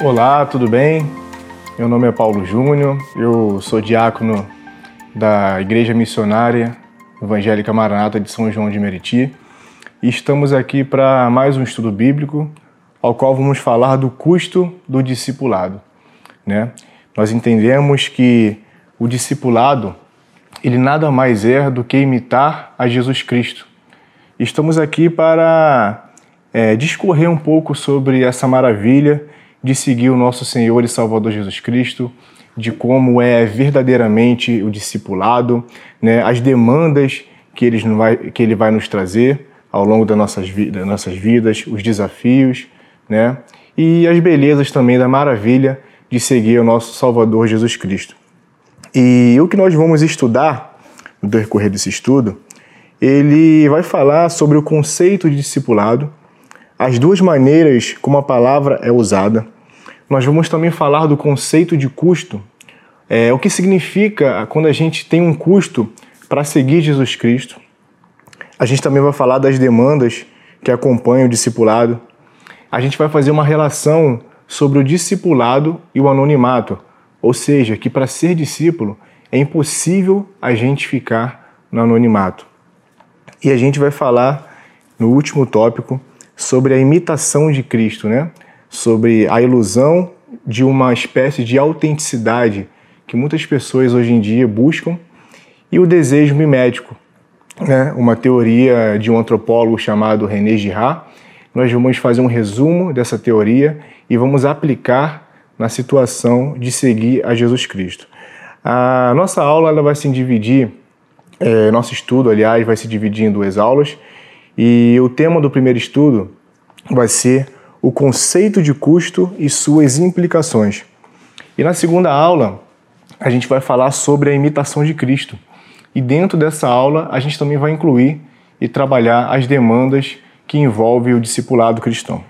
Olá, tudo bem? Meu nome é Paulo Júnior, eu sou diácono da Igreja Missionária Evangélica Maranata de São João de Meriti e estamos aqui para mais um estudo bíblico ao qual vamos falar do custo do discipulado. Né? Nós entendemos que o discipulado ele nada mais é do que imitar a Jesus Cristo. Estamos aqui para é, discorrer um pouco sobre essa maravilha de seguir o nosso Senhor e Salvador Jesus Cristo, de como é verdadeiramente o discipulado, né, as demandas que ele, vai, que ele vai nos trazer ao longo das nossas, das nossas vidas, os desafios, né, e as belezas também da maravilha de seguir o nosso Salvador Jesus Cristo. E o que nós vamos estudar no decorrer desse estudo, ele vai falar sobre o conceito de discipulado, as duas maneiras como a palavra é usada. Nós vamos também falar do conceito de custo, é, o que significa quando a gente tem um custo para seguir Jesus Cristo. A gente também vai falar das demandas que acompanham o discipulado. A gente vai fazer uma relação sobre o discipulado e o anonimato, ou seja, que para ser discípulo é impossível a gente ficar no anonimato. E a gente vai falar no último tópico sobre a imitação de Cristo, né? Sobre a ilusão de uma espécie de autenticidade que muitas pessoas hoje em dia buscam e o desejo mimético, né? Uma teoria de um antropólogo chamado René Girard. Nós vamos fazer um resumo dessa teoria e vamos aplicar na situação de seguir a Jesus Cristo. A nossa aula ela vai se dividir, é, nosso estudo, aliás, vai se dividir em duas aulas. E o tema do primeiro estudo vai ser o conceito de custo e suas implicações. E na segunda aula, a gente vai falar sobre a imitação de Cristo. E dentro dessa aula, a gente também vai incluir e trabalhar as demandas que envolvem o discipulado cristão.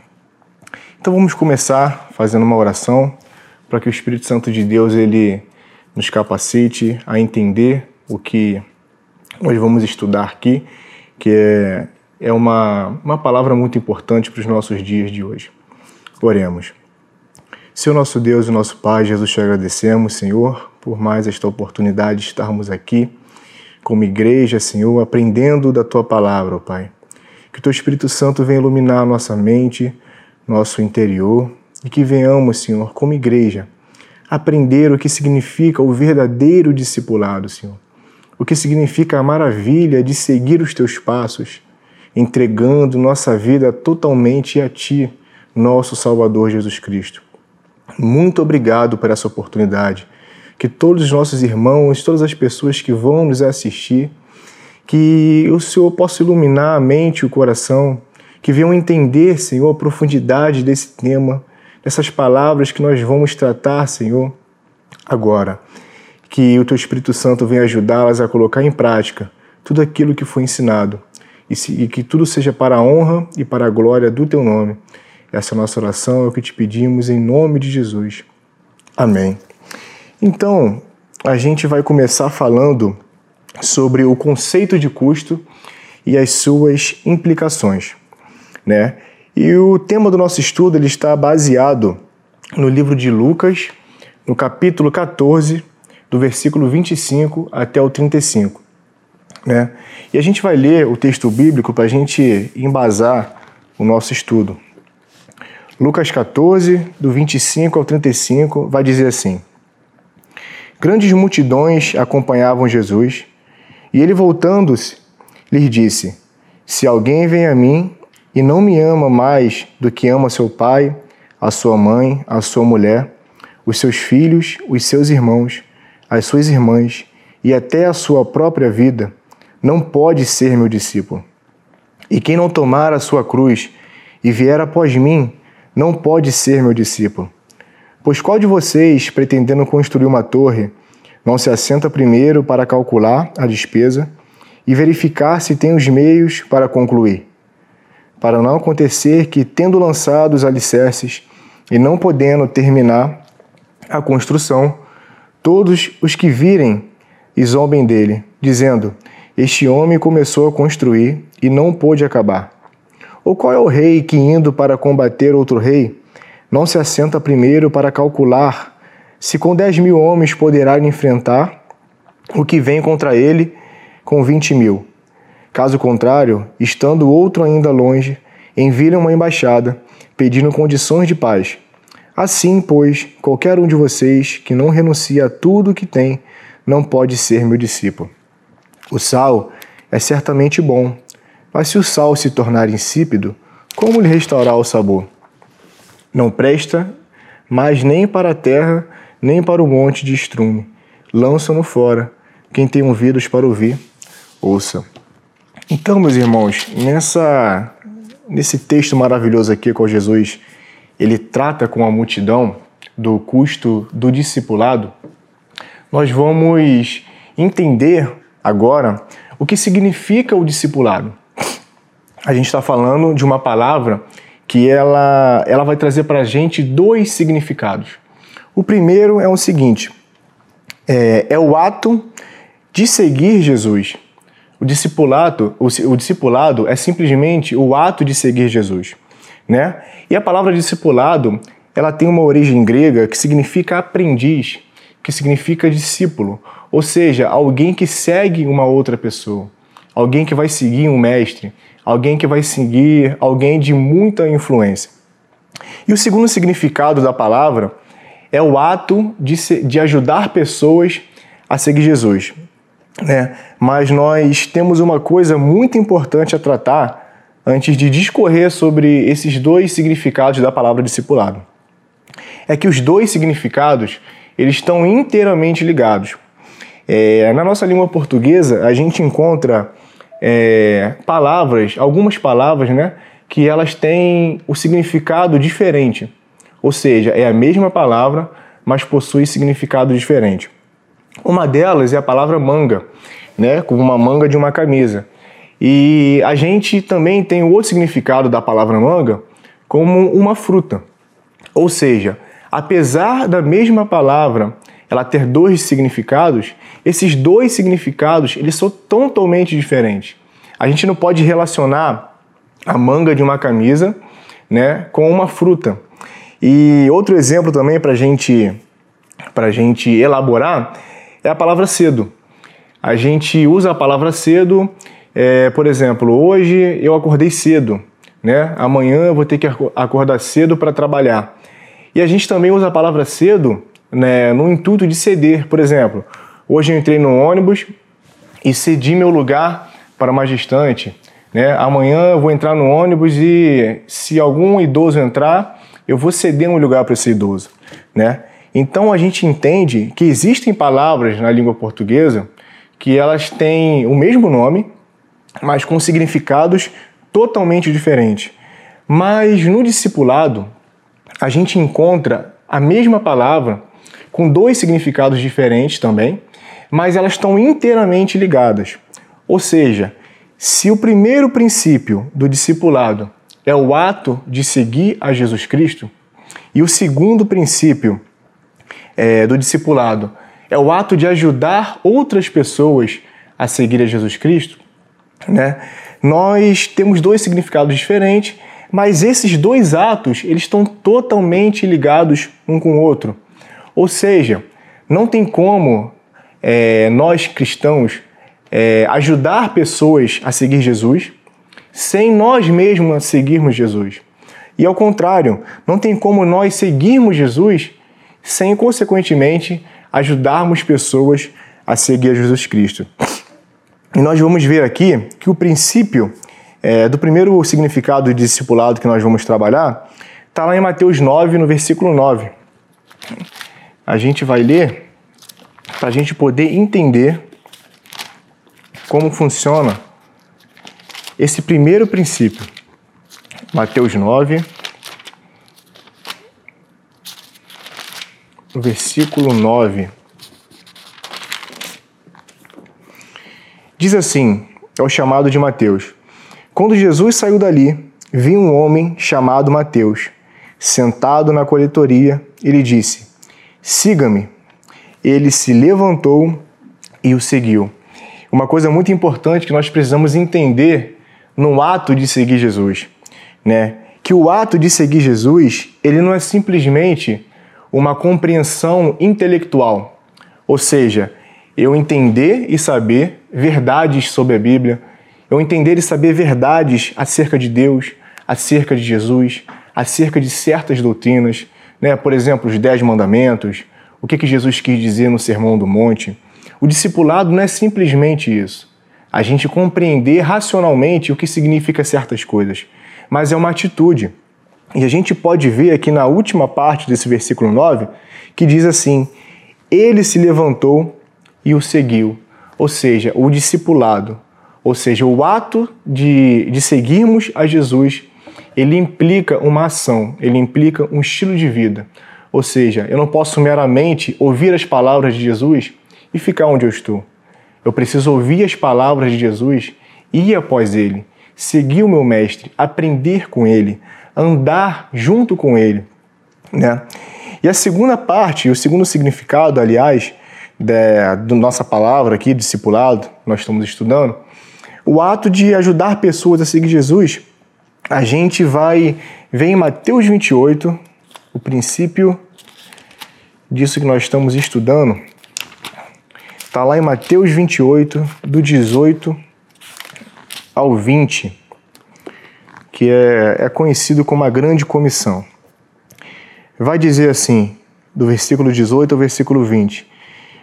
Então vamos começar fazendo uma oração para que o Espírito Santo de Deus ele nos capacite a entender o que nós vamos estudar aqui, que é é uma, uma palavra muito importante para os nossos dias de hoje. Oremos. Senhor nosso Deus e nosso Pai, Jesus, te agradecemos, Senhor, por mais esta oportunidade de estarmos aqui como igreja, Senhor, aprendendo da Tua palavra, ó Pai. Que o Teu Espírito Santo venha iluminar nossa mente, nosso interior e que venhamos, Senhor, como igreja, aprender o que significa o verdadeiro discipulado, Senhor. O que significa a maravilha de seguir os Teus passos entregando nossa vida totalmente a Ti, nosso Salvador Jesus Cristo. Muito obrigado por essa oportunidade. Que todos os nossos irmãos, todas as pessoas que vão nos assistir, que o Senhor possa iluminar a mente e o coração, que venham entender, Senhor, a profundidade desse tema, dessas palavras que nós vamos tratar, Senhor, agora. Que o Teu Espírito Santo venha ajudá-las a colocar em prática tudo aquilo que foi ensinado e, se, e que tudo seja para a honra e para a glória do teu nome. Essa é nossa oração, é o que te pedimos em nome de Jesus. Amém. Então, a gente vai começar falando sobre o conceito de custo e as suas implicações, né? E o tema do nosso estudo ele está baseado no livro de Lucas, no capítulo 14, do versículo 25 até o 35. Né? E a gente vai ler o texto bíblico para a gente embasar o nosso estudo. Lucas 14, do 25 ao 35, vai dizer assim: Grandes multidões acompanhavam Jesus, e ele, voltando-se, lhes disse: Se alguém vem a mim e não me ama mais do que ama seu pai, a sua mãe, a sua mulher, os seus filhos, os seus irmãos, as suas irmãs e até a sua própria vida, não pode ser meu discípulo. E quem não tomar a sua cruz e vier após mim, não pode ser meu discípulo. Pois qual de vocês, pretendendo construir uma torre, não se assenta primeiro para calcular a despesa e verificar se tem os meios para concluir? Para não acontecer que, tendo lançado os alicerces e não podendo terminar a construção, todos os que virem zombem dele, dizendo: este homem começou a construir e não pôde acabar. Ou qual é o rei que, indo para combater outro rei, não se assenta primeiro para calcular se com dez mil homens poderá enfrentar o que vem contra ele com vinte mil. Caso contrário, estando outro ainda longe, envia uma embaixada, pedindo condições de paz. Assim, pois, qualquer um de vocês que não renuncia a tudo o que tem, não pode ser meu discípulo. O sal é certamente bom, mas se o sal se tornar insípido, como lhe restaurar o sabor? Não presta, mas nem para a terra, nem para o monte de estrume. Lança-no fora. Quem tem ouvidos para ouvir, ouça. Então, meus irmãos, nessa, nesse texto maravilhoso aqui com Jesus, ele trata com a multidão do custo do discipulado. Nós vamos entender agora o que significa o discipulado. A gente está falando de uma palavra que ela, ela vai trazer para a gente dois significados. O primeiro é o seguinte: é, é o ato de seguir Jesus. O discipulado, o, o, discipulado é simplesmente o ato de seguir Jesus, né? E a palavra discipulado, ela tem uma origem grega que significa aprendiz, que significa discípulo, ou seja, alguém que segue uma outra pessoa, alguém que vai seguir um mestre, alguém que vai seguir alguém de muita influência. E o segundo significado da palavra é o ato de, de ajudar pessoas a seguir Jesus. Né? Mas nós temos uma coisa muito importante a tratar antes de discorrer sobre esses dois significados da palavra discipulado. É que os dois significados eles estão inteiramente ligados. É, na nossa língua portuguesa, a gente encontra é, palavras, algumas palavras, né, que elas têm o significado diferente. Ou seja, é a mesma palavra, mas possui significado diferente. Uma delas é a palavra manga, né, como uma manga de uma camisa. E a gente também tem o outro significado da palavra manga como uma fruta. Ou seja, apesar da mesma palavra ela ter dois significados, esses dois significados eles são totalmente diferentes. A gente não pode relacionar a manga de uma camisa né, com uma fruta. E outro exemplo também para gente, a gente elaborar é a palavra cedo. A gente usa a palavra cedo, é, por exemplo, hoje eu acordei cedo, né? amanhã eu vou ter que acordar cedo para trabalhar. E a gente também usa a palavra cedo né, no intuito de ceder. Por exemplo, hoje eu entrei no ônibus e cedi meu lugar para mais distante. Né? Amanhã eu vou entrar no ônibus e se algum idoso entrar, eu vou ceder um lugar para esse idoso. Né? Então a gente entende que existem palavras na língua portuguesa que elas têm o mesmo nome, mas com significados totalmente diferentes. Mas no discipulado, a gente encontra a mesma palavra com dois significados diferentes também, mas elas estão inteiramente ligadas. Ou seja, se o primeiro princípio do discipulado é o ato de seguir a Jesus Cristo, e o segundo princípio é, do discipulado é o ato de ajudar outras pessoas a seguir a Jesus Cristo, né? Nós temos dois significados diferentes, mas esses dois atos eles estão totalmente ligados um com o outro. Ou seja, não tem como é, nós cristãos é, ajudar pessoas a seguir Jesus sem nós mesmos seguirmos Jesus. E ao contrário, não tem como nós seguirmos Jesus sem, consequentemente, ajudarmos pessoas a seguir Jesus Cristo. E nós vamos ver aqui que o princípio é, do primeiro significado de discipulado que nós vamos trabalhar está lá em Mateus 9, no versículo 9 a gente vai ler para a gente poder entender como funciona esse primeiro princípio. Mateus 9, versículo 9. Diz assim: é o chamado de Mateus. Quando Jesus saiu dali, viu um homem chamado Mateus, sentado na coletoria, e lhe disse: siga-me. Ele se levantou e o seguiu. Uma coisa muito importante que nós precisamos entender no ato de seguir Jesus, né? que o ato de seguir Jesus, ele não é simplesmente uma compreensão intelectual, ou seja, eu entender e saber verdades sobre a Bíblia, eu entender e saber verdades acerca de Deus, acerca de Jesus, acerca de certas doutrinas, né? por exemplo, os Dez Mandamentos, o que, que Jesus quis dizer no Sermão do Monte. O discipulado não é simplesmente isso. A gente compreender racionalmente o que significa certas coisas, mas é uma atitude. E a gente pode ver aqui na última parte desse versículo 9 que diz assim: Ele se levantou e o seguiu. Ou seja, o discipulado, ou seja, o ato de, de seguirmos a Jesus, ele implica uma ação, ele implica um estilo de vida. Ou seja, eu não posso meramente ouvir as palavras de Jesus e ficar onde eu estou. Eu preciso ouvir as palavras de Jesus ir após ele, seguir o meu mestre, aprender com ele, andar junto com ele. Né? E a segunda parte, o segundo significado, aliás, da nossa palavra aqui, discipulado, nós estamos estudando, o ato de ajudar pessoas a seguir Jesus, a gente vai ver em Mateus 28, o princípio disso que nós estamos estudando, está lá em Mateus 28, do 18 ao 20, que é, é conhecido como a Grande Comissão. Vai dizer assim, do versículo 18 ao versículo 20: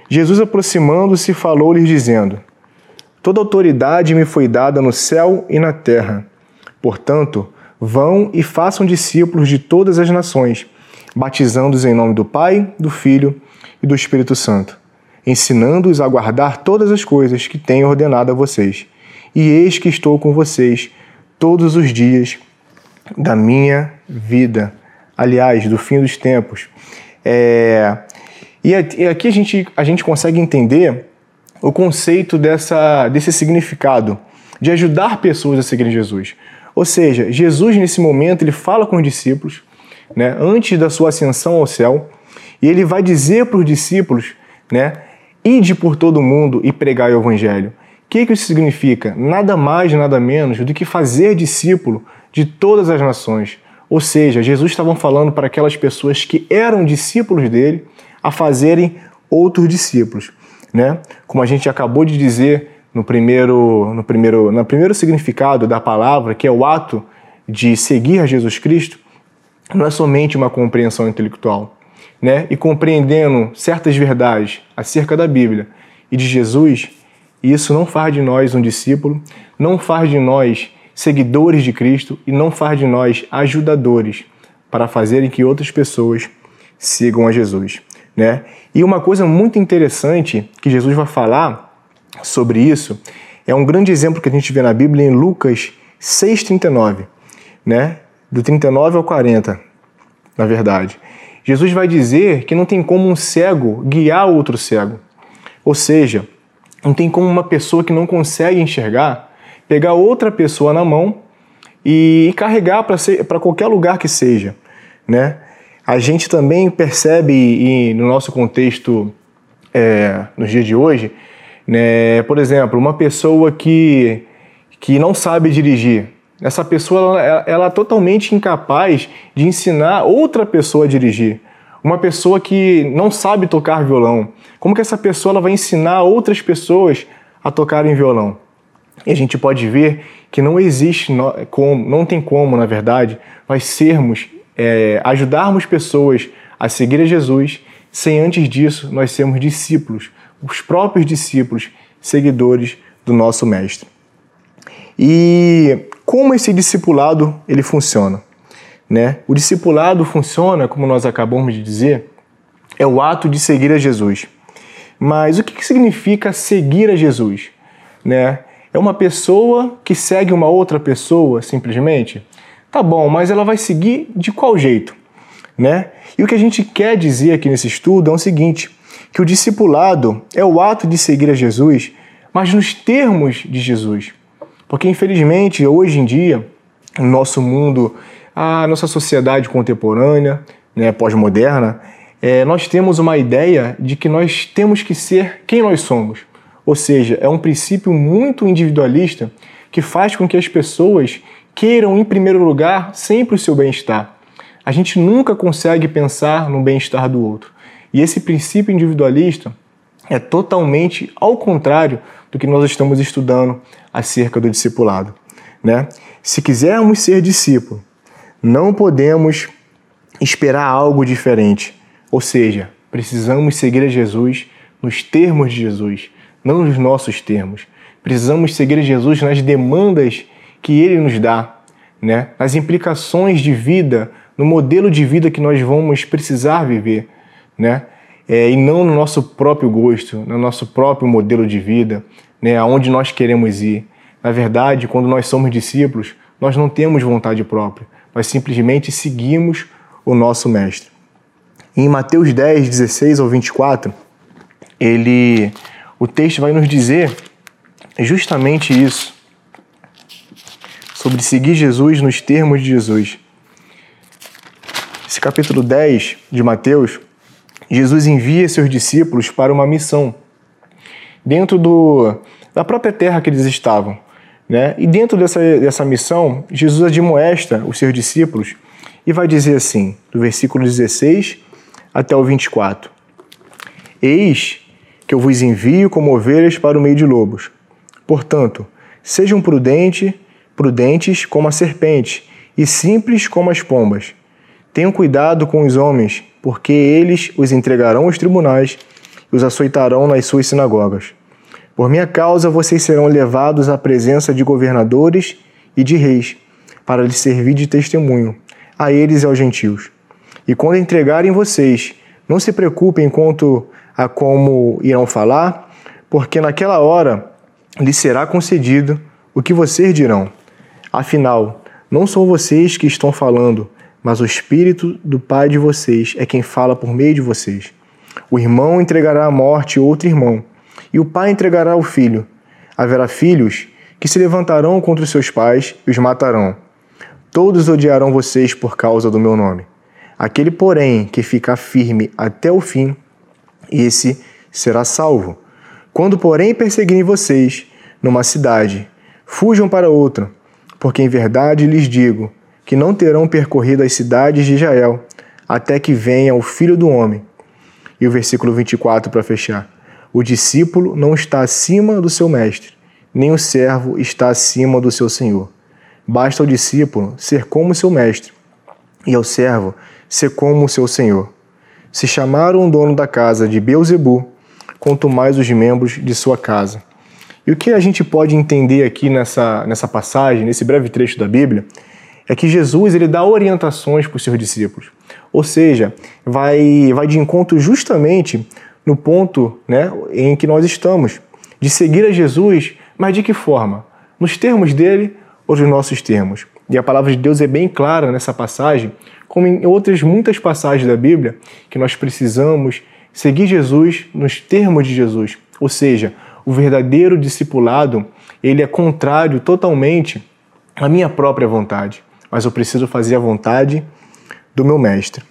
Jesus, aproximando-se, falou-lhes, dizendo: Toda autoridade me foi dada no céu e na terra. Portanto, vão e façam discípulos de todas as nações, batizando-os em nome do Pai, do Filho e do Espírito Santo, ensinando-os a guardar todas as coisas que tenho ordenado a vocês. E eis que estou com vocês todos os dias da minha vida. Aliás, do fim dos tempos. É, e aqui a gente, a gente consegue entender o conceito dessa, desse significado de ajudar pessoas a seguirem Jesus. Ou seja, Jesus nesse momento ele fala com os discípulos, né, antes da sua ascensão ao céu, e ele vai dizer para os discípulos, né, ide por todo mundo e pregar o evangelho. O que, que isso significa? Nada mais, nada menos do que fazer discípulo de todas as nações. Ou seja, Jesus estava falando para aquelas pessoas que eram discípulos dele, a fazerem outros discípulos, né? Como a gente acabou de dizer no primeiro, no primeiro, no primeiro significado da palavra, que é o ato de seguir a Jesus Cristo, não é somente uma compreensão intelectual, né? E compreendendo certas verdades acerca da Bíblia e de Jesus, isso não faz de nós um discípulo, não faz de nós seguidores de Cristo e não faz de nós ajudadores para fazerem que outras pessoas sigam a Jesus. Né? E uma coisa muito interessante que Jesus vai falar sobre isso é um grande exemplo que a gente vê na Bíblia em Lucas 6,39, né? do 39 ao 40, na verdade. Jesus vai dizer que não tem como um cego guiar outro cego. Ou seja, não tem como uma pessoa que não consegue enxergar pegar outra pessoa na mão e carregar para qualquer lugar que seja, né? A gente também percebe, e no nosso contexto é, nos dias de hoje, né, por exemplo, uma pessoa que, que não sabe dirigir. Essa pessoa ela, ela é totalmente incapaz de ensinar outra pessoa a dirigir. Uma pessoa que não sabe tocar violão. Como que essa pessoa ela vai ensinar outras pessoas a tocarem violão? E a gente pode ver que não existe, como, não tem como, na verdade, nós sermos é, ajudarmos pessoas a seguir a Jesus, sem antes disso nós sermos discípulos, os próprios discípulos, seguidores do nosso Mestre. E como esse discipulado ele funciona? Né? O discipulado funciona, como nós acabamos de dizer, é o ato de seguir a Jesus. Mas o que significa seguir a Jesus? Né? É uma pessoa que segue uma outra pessoa, simplesmente? Tá bom, mas ela vai seguir de qual jeito? Né? E o que a gente quer dizer aqui nesse estudo é o seguinte: que o discipulado é o ato de seguir a Jesus, mas nos termos de Jesus. Porque infelizmente, hoje em dia, no nosso mundo, a nossa sociedade contemporânea, né, pós-moderna, é, nós temos uma ideia de que nós temos que ser quem nós somos. Ou seja, é um princípio muito individualista que faz com que as pessoas queiram, em primeiro lugar, sempre o seu bem-estar. A gente nunca consegue pensar no bem-estar do outro. E esse princípio individualista é totalmente ao contrário do que nós estamos estudando acerca do discipulado. Né? Se quisermos ser discípulo, não podemos esperar algo diferente. Ou seja, precisamos seguir a Jesus nos termos de Jesus, não nos nossos termos. Precisamos seguir a Jesus nas demandas que ele nos dá, né? nas implicações de vida, no modelo de vida que nós vamos precisar viver. Né? É, e não no nosso próprio gosto, no nosso próprio modelo de vida, né? aonde nós queremos ir. Na verdade, quando nós somos discípulos, nós não temos vontade própria, nós simplesmente seguimos o nosso Mestre. Em Mateus 10, 16 ao 24, ele, o texto vai nos dizer justamente isso, sobre seguir Jesus nos termos de Jesus. Esse capítulo 10 de Mateus, Jesus envia seus discípulos para uma missão dentro do, da própria terra que eles estavam. Né? E dentro dessa, dessa missão, Jesus admoesta os seus discípulos e vai dizer assim, do versículo 16 até o 24: Eis que eu vos envio como ovelhas para o meio de lobos. Portanto, sejam prudentes, prudentes como a serpente e simples como as pombas. Tenham cuidado com os homens, porque eles os entregarão aos tribunais e os açoitarão nas suas sinagogas. Por minha causa vocês serão levados à presença de governadores e de reis, para lhes servir de testemunho, a eles e aos gentios. E quando entregarem vocês, não se preocupem quanto a como irão falar, porque naquela hora lhes será concedido o que vocês dirão. Afinal, não são vocês que estão falando, mas o Espírito do Pai de vocês é quem fala por meio de vocês. O irmão entregará à morte outro irmão, e o pai entregará o filho. Haverá filhos que se levantarão contra os seus pais e os matarão. Todos odiarão vocês por causa do meu nome. Aquele, porém, que ficar firme até o fim, esse será salvo. Quando, porém, perseguirem vocês numa cidade, fujam para outra, porque em verdade lhes digo que não terão percorrido as cidades de Israel até que venha o Filho do Homem. E o versículo 24 para fechar. O discípulo não está acima do seu mestre, nem o servo está acima do seu senhor. Basta ao discípulo ser como seu mestre, e ao servo ser como o seu senhor. Se chamaram o dono da casa de Beuzebu, quanto mais os membros de sua casa. E o que a gente pode entender aqui nessa, nessa passagem, nesse breve trecho da Bíblia, é que Jesus ele dá orientações para os seus discípulos. Ou seja, vai, vai de encontro justamente no ponto né, em que nós estamos, de seguir a Jesus, mas de que forma? Nos termos dele ou nos nossos termos? E a palavra de Deus é bem clara nessa passagem, como em outras muitas passagens da Bíblia, que nós precisamos seguir Jesus nos termos de Jesus. Ou seja, o verdadeiro discipulado, ele é contrário totalmente à minha própria vontade, mas eu preciso fazer a vontade do meu mestre.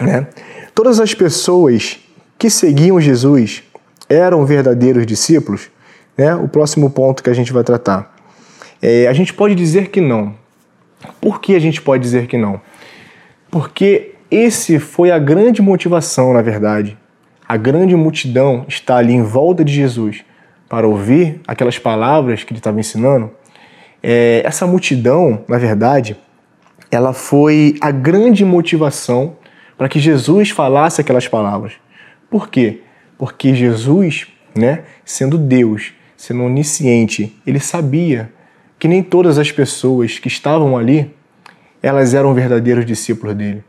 Né? Todas as pessoas que seguiam Jesus eram verdadeiros discípulos? Né? O próximo ponto que a gente vai tratar. É, a gente pode dizer que não. Por que a gente pode dizer que não? Porque esse foi a grande motivação, na verdade. A grande multidão está ali em volta de Jesus para ouvir aquelas palavras que ele estava ensinando. É, essa multidão, na verdade, ela foi a grande motivação para que Jesus falasse aquelas palavras. Por quê? Porque Jesus, né, sendo Deus, sendo onisciente, ele sabia que nem todas as pessoas que estavam ali, elas eram verdadeiros discípulos dele.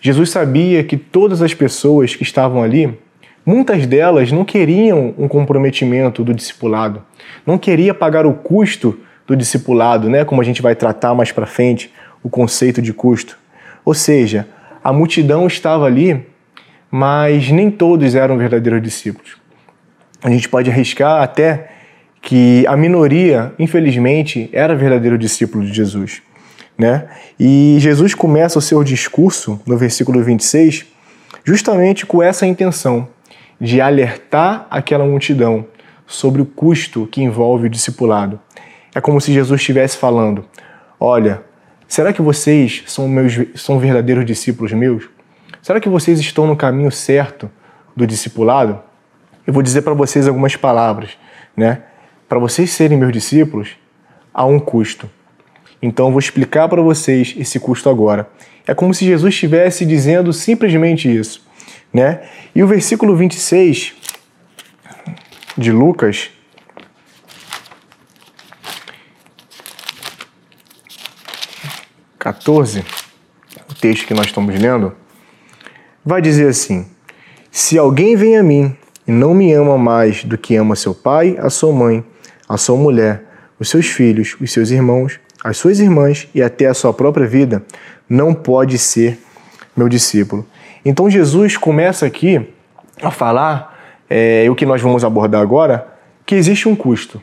Jesus sabia que todas as pessoas que estavam ali, muitas delas não queriam um comprometimento do discipulado, não queria pagar o custo do discipulado, né, como a gente vai tratar mais para frente, o conceito de custo. Ou seja, a multidão estava ali mas nem todos eram verdadeiros discípulos. A gente pode arriscar até que a minoria, infelizmente, era verdadeiro discípulo de Jesus. Né? E Jesus começa o seu discurso, no versículo 26, justamente com essa intenção de alertar aquela multidão sobre o custo que envolve o discipulado. É como se Jesus estivesse falando: Olha, será que vocês são, meus, são verdadeiros discípulos meus? Será que vocês estão no caminho certo do discipulado? Eu vou dizer para vocês algumas palavras, né? Para vocês serem meus discípulos, há um custo. Então eu vou explicar para vocês esse custo agora. É como se Jesus estivesse dizendo simplesmente isso, né? E o versículo 26 de Lucas Quatorze, o texto que nós estamos lendo, vai dizer assim: Se alguém vem a mim e não me ama mais do que ama seu pai, a sua mãe, a sua mulher, os seus filhos, os seus irmãos, as suas irmãs e até a sua própria vida, não pode ser meu discípulo. Então Jesus começa aqui a falar é, o que nós vamos abordar agora, que existe um custo.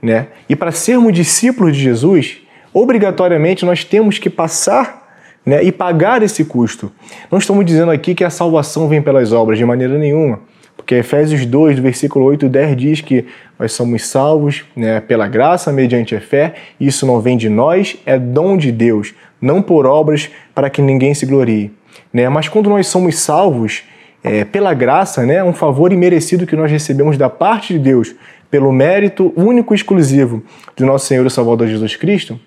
Né? E para sermos discípulos de Jesus, obrigatoriamente nós temos que passar né, e pagar esse custo. Não estamos dizendo aqui que a salvação vem pelas obras, de maneira nenhuma. Porque Efésios 2, do versículo 8 e 10 diz que nós somos salvos né, pela graça, mediante a fé, isso não vem de nós, é dom de Deus, não por obras para que ninguém se glorie. Né? Mas quando nós somos salvos é, pela graça, né, um favor imerecido que nós recebemos da parte de Deus, pelo mérito único e exclusivo de nosso Senhor e Salvador Jesus Cristo,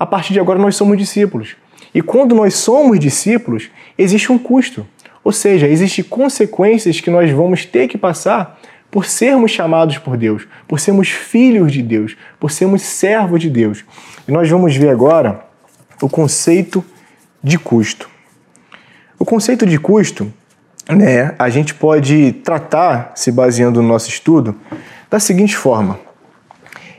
a partir de agora nós somos discípulos. E quando nós somos discípulos, existe um custo. Ou seja, existem consequências que nós vamos ter que passar por sermos chamados por Deus, por sermos filhos de Deus, por sermos servos de Deus. E nós vamos ver agora o conceito de custo. O conceito de custo, né, a gente pode tratar, se baseando no nosso estudo, da seguinte forma: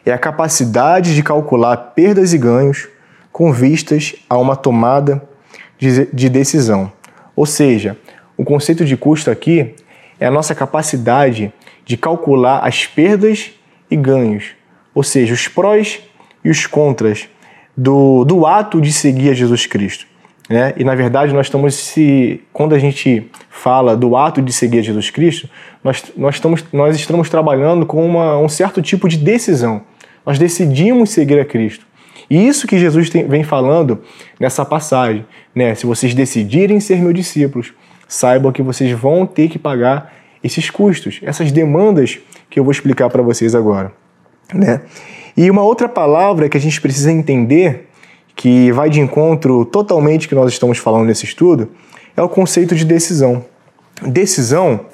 é a capacidade de calcular perdas e ganhos com vistas a uma tomada de decisão. Ou seja, o conceito de custo aqui é a nossa capacidade de calcular as perdas e ganhos, ou seja, os prós e os contras do, do ato de seguir a Jesus Cristo. Né? E na verdade nós estamos se quando a gente fala do ato de seguir a Jesus Cristo, nós, nós, estamos, nós estamos trabalhando com uma, um certo tipo de decisão. Nós decidimos seguir a Cristo. E isso que Jesus tem, vem falando nessa passagem, né? Se vocês decidirem ser meus discípulos, saibam que vocês vão ter que pagar esses custos, essas demandas que eu vou explicar para vocês agora, né? E uma outra palavra que a gente precisa entender, que vai de encontro totalmente que nós estamos falando nesse estudo, é o conceito de decisão. Decisão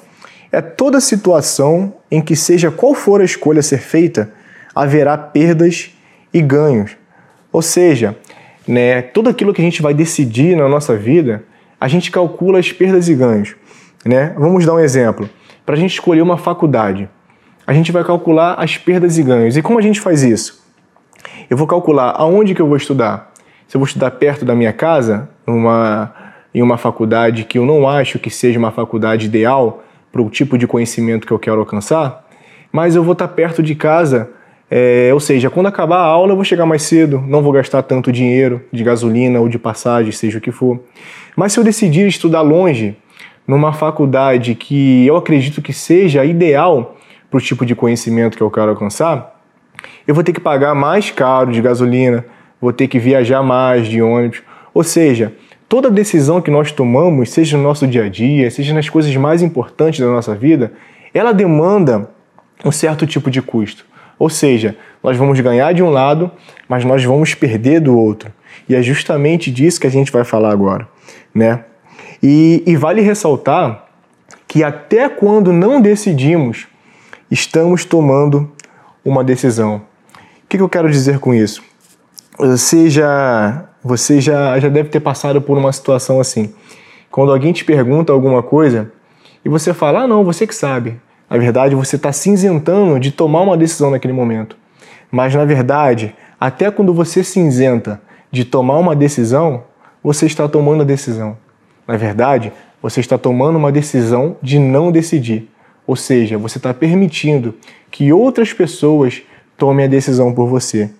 é toda situação em que, seja qual for a escolha a ser feita, haverá perdas e ganhos. Ou seja, né, tudo aquilo que a gente vai decidir na nossa vida, a gente calcula as perdas e ganhos. Né? Vamos dar um exemplo. Para a gente escolher uma faculdade, a gente vai calcular as perdas e ganhos. E como a gente faz isso? Eu vou calcular aonde que eu vou estudar. Se eu vou estudar perto da minha casa, numa, em uma faculdade que eu não acho que seja uma faculdade ideal para o tipo de conhecimento que eu quero alcançar, mas eu vou estar perto de casa é, ou seja, quando acabar a aula eu vou chegar mais cedo, não vou gastar tanto dinheiro de gasolina ou de passagem, seja o que for. Mas se eu decidir estudar longe, numa faculdade que eu acredito que seja ideal para o tipo de conhecimento que eu quero alcançar, eu vou ter que pagar mais caro de gasolina, vou ter que viajar mais de ônibus. Ou seja, toda decisão que nós tomamos, seja no nosso dia a dia, seja nas coisas mais importantes da nossa vida, ela demanda um certo tipo de custo. Ou seja, nós vamos ganhar de um lado, mas nós vamos perder do outro. E é justamente disso que a gente vai falar agora, né? E, e vale ressaltar que até quando não decidimos, estamos tomando uma decisão. O que, que eu quero dizer com isso? Você já, você já, já deve ter passado por uma situação assim. Quando alguém te pergunta alguma coisa e você fala, ah, não, você que sabe. Na verdade, você está cinzentando de tomar uma decisão naquele momento. Mas, na verdade, até quando você cinzenta de tomar uma decisão, você está tomando a decisão. Na verdade, você está tomando uma decisão de não decidir. Ou seja, você está permitindo que outras pessoas tomem a decisão por você.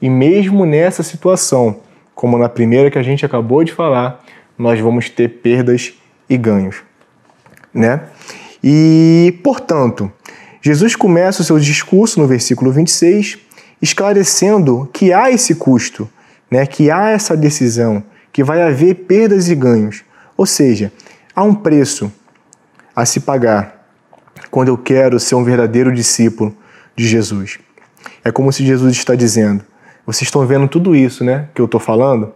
E mesmo nessa situação, como na primeira que a gente acabou de falar, nós vamos ter perdas e ganhos, né? E, portanto, Jesus começa o seu discurso no versículo 26, esclarecendo que há esse custo né, que há essa decisão, que vai haver perdas e ganhos. Ou seja, há um preço a se pagar quando eu quero ser um verdadeiro discípulo de Jesus. É como se Jesus está dizendo: vocês estão vendo tudo isso, né, que eu estou falando?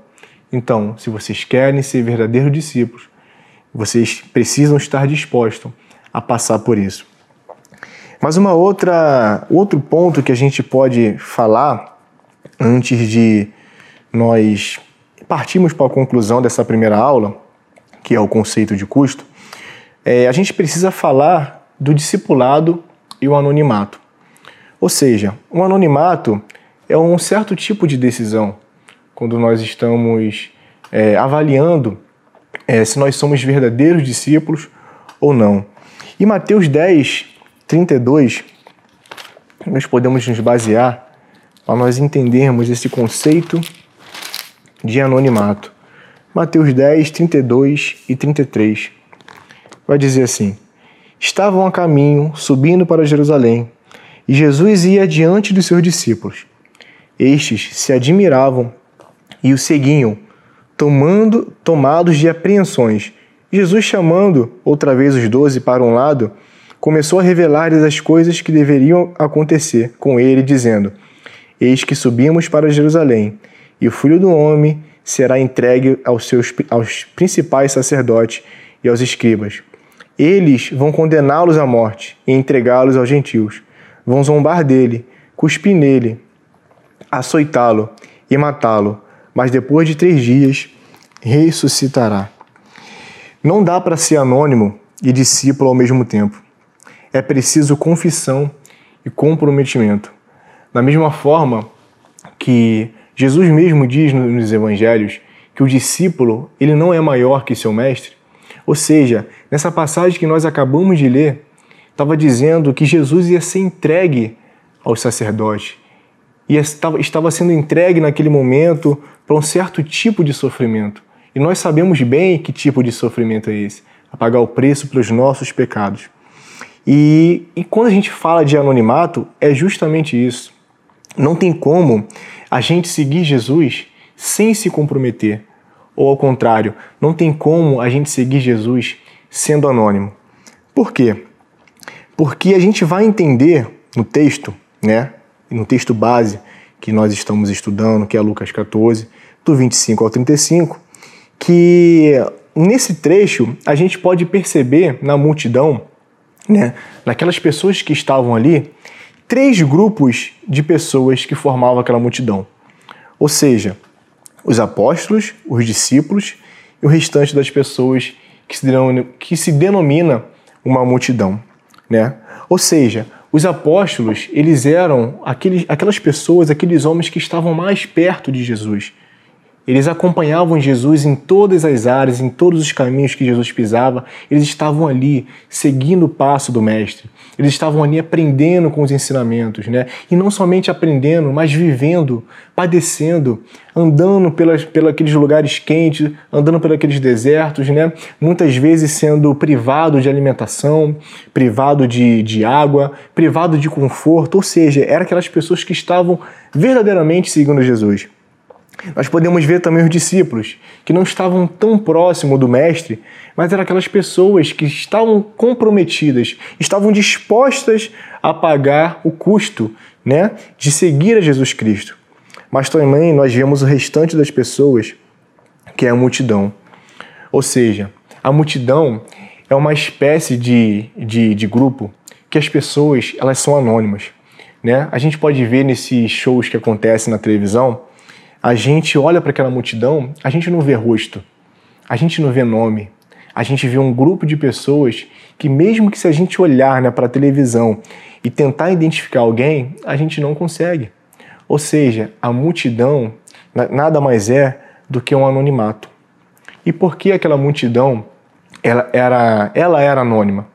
Então, se vocês querem ser verdadeiros discípulos, vocês precisam estar dispostos a passar por isso. Mas uma outra outro ponto que a gente pode falar antes de nós partirmos para a conclusão dessa primeira aula, que é o conceito de custo, é, a gente precisa falar do discipulado e o anonimato. Ou seja, o anonimato é um certo tipo de decisão quando nós estamos é, avaliando é, se nós somos verdadeiros discípulos ou não. E Mateus 10, 32, nós podemos nos basear para nós entendermos esse conceito de anonimato. Mateus 10, 32 e 33 vai dizer assim: Estavam a caminho, subindo para Jerusalém, e Jesus ia diante dos seus discípulos. Estes se admiravam e o seguiam, tomando, tomados de apreensões. Jesus, chamando outra vez os doze para um lado, começou a revelar-lhes as coisas que deveriam acontecer com ele, dizendo: Eis que subimos para Jerusalém, e o filho do homem será entregue aos seus aos principais sacerdotes e aos escribas. Eles vão condená-los à morte e entregá-los aos gentios. Vão zombar dele, cuspir nele, açoitá-lo e matá-lo, mas depois de três dias ressuscitará. Não dá para ser anônimo e discípulo ao mesmo tempo. É preciso confissão e comprometimento. Da mesma forma que Jesus mesmo diz nos evangelhos que o discípulo ele não é maior que seu mestre, ou seja, nessa passagem que nós acabamos de ler, estava dizendo que Jesus ia ser entregue aos sacerdotes, e estava sendo entregue naquele momento para um certo tipo de sofrimento. E nós sabemos bem que tipo de sofrimento é esse a pagar o preço pelos nossos pecados. E, e quando a gente fala de anonimato, é justamente isso. Não tem como a gente seguir Jesus sem se comprometer. Ou ao contrário, não tem como a gente seguir Jesus sendo anônimo. Por quê? Porque a gente vai entender no texto, né, no texto base que nós estamos estudando, que é Lucas 14, do 25 ao 35, que nesse trecho a gente pode perceber na multidão, né, naquelas pessoas que estavam ali, três grupos de pessoas que formavam aquela multidão. Ou seja, os apóstolos, os discípulos e o restante das pessoas que se denomina, que se denomina uma multidão. Né? Ou seja, os apóstolos, eles eram aqueles, aquelas pessoas, aqueles homens que estavam mais perto de Jesus, eles acompanhavam Jesus em todas as áreas, em todos os caminhos que Jesus pisava. Eles estavam ali, seguindo o passo do Mestre. Eles estavam ali aprendendo com os ensinamentos, né? E não somente aprendendo, mas vivendo, padecendo, andando pelas, pelos lugares quentes, andando pelos desertos, né? Muitas vezes sendo privado de alimentação, privado de, de água, privado de conforto. Ou seja, eram aquelas pessoas que estavam verdadeiramente seguindo Jesus. Nós podemos ver também os discípulos, que não estavam tão próximo do Mestre, mas eram aquelas pessoas que estavam comprometidas, estavam dispostas a pagar o custo né, de seguir a Jesus Cristo. Mas também nós vemos o restante das pessoas, que é a multidão. Ou seja, a multidão é uma espécie de, de, de grupo que as pessoas elas são anônimas. Né? A gente pode ver nesses shows que acontecem na televisão a gente olha para aquela multidão, a gente não vê rosto, a gente não vê nome, a gente vê um grupo de pessoas que, mesmo que se a gente olhar né, para a televisão e tentar identificar alguém, a gente não consegue. Ou seja, a multidão nada mais é do que um anonimato. E por que aquela multidão ela era, ela era anônima?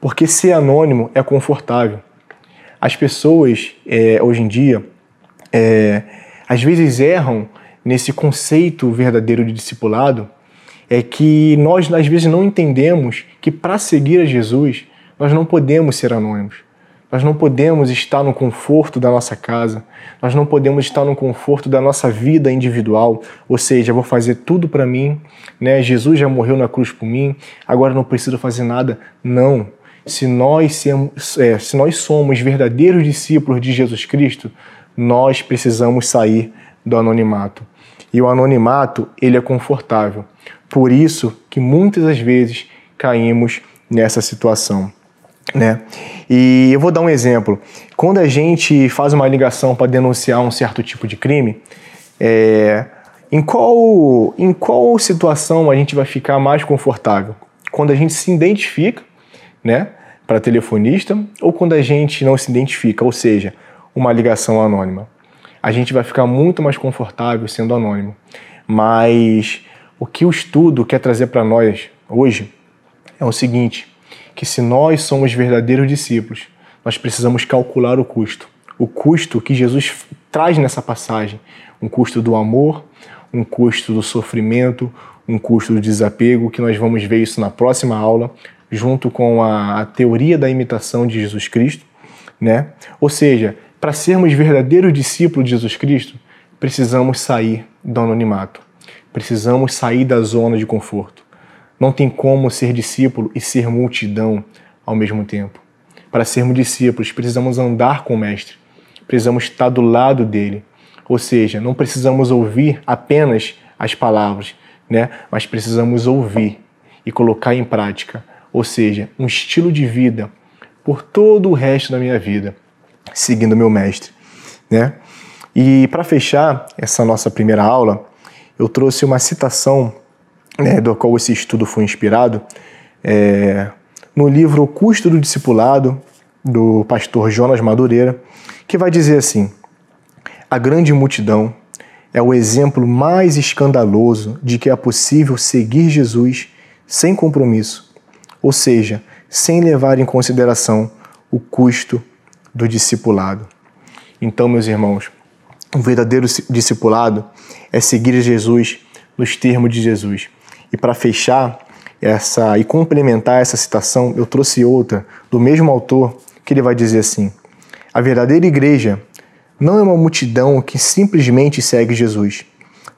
Porque ser anônimo é confortável. As pessoas, é, hoje em dia, é, às vezes erram nesse conceito verdadeiro de discipulado é que nós às vezes não entendemos que para seguir a Jesus nós não podemos ser anônimos. Nós não podemos estar no conforto da nossa casa, nós não podemos estar no conforto da nossa vida individual, ou seja, vou fazer tudo para mim, né? Jesus já morreu na cruz por mim, agora não preciso fazer nada. Não. Se nós, é, se nós somos verdadeiros discípulos de Jesus Cristo, nós precisamos sair do anonimato. E o anonimato, ele é confortável. Por isso que muitas das vezes caímos nessa situação né? E eu vou dar um exemplo. Quando a gente faz uma ligação para denunciar um certo tipo de crime, é, em, qual, em qual situação a gente vai ficar mais confortável? Quando a gente se identifica, né, para telefonista, ou quando a gente não se identifica, ou seja, uma ligação anônima. A gente vai ficar muito mais confortável sendo anônimo. Mas o que o estudo quer trazer para nós hoje é o seguinte: que se nós somos verdadeiros discípulos, nós precisamos calcular o custo. O custo que Jesus traz nessa passagem, um custo do amor, um custo do sofrimento, um custo do desapego, que nós vamos ver isso na próxima aula, junto com a, a teoria da imitação de Jesus Cristo, né? Ou seja, para sermos verdadeiros discípulos de Jesus Cristo, precisamos sair do anonimato. Precisamos sair da zona de conforto. Não tem como ser discípulo e ser multidão ao mesmo tempo. Para sermos discípulos, precisamos andar com o Mestre, precisamos estar do lado dele. Ou seja, não precisamos ouvir apenas as palavras, né? mas precisamos ouvir e colocar em prática. Ou seja, um estilo de vida por todo o resto da minha vida, seguindo meu Mestre. Né? E para fechar essa nossa primeira aula, eu trouxe uma citação né, do qual esse estudo foi inspirado, é, no livro O Custo do Discipulado, do pastor Jonas Madureira, que vai dizer assim: A grande multidão é o exemplo mais escandaloso de que é possível seguir Jesus sem compromisso, ou seja, sem levar em consideração o custo do discipulado. Então, meus irmãos, o verdadeiro discipulado é seguir Jesus nos termos de Jesus. E para fechar essa e complementar essa citação, eu trouxe outra do mesmo autor, que ele vai dizer assim: A verdadeira igreja não é uma multidão que simplesmente segue Jesus,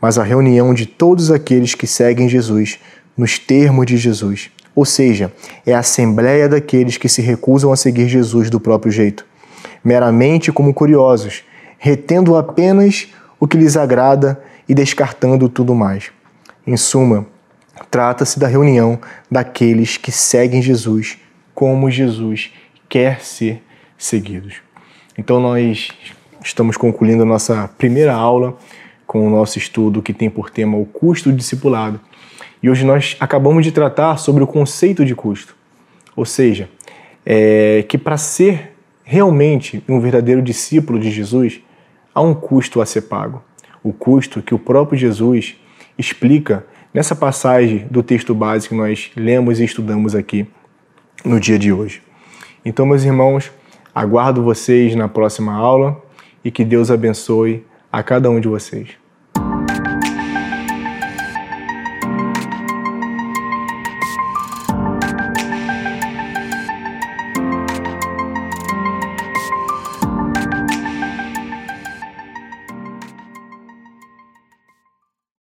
mas a reunião de todos aqueles que seguem Jesus nos termos de Jesus. Ou seja, é a assembleia daqueles que se recusam a seguir Jesus do próprio jeito, meramente como curiosos, retendo apenas o que lhes agrada e descartando tudo mais. Em suma, Trata-se da reunião daqueles que seguem Jesus como Jesus quer ser seguidos. Então nós estamos concluindo a nossa primeira aula com o nosso estudo que tem por tema o custo do discipulado. E hoje nós acabamos de tratar sobre o conceito de custo. Ou seja, é que para ser realmente um verdadeiro discípulo de Jesus, há um custo a ser pago. O custo que o próprio Jesus explica nessa passagem do texto básico que nós lemos e estudamos aqui no dia de hoje. Então, meus irmãos, aguardo vocês na próxima aula e que Deus abençoe a cada um de vocês.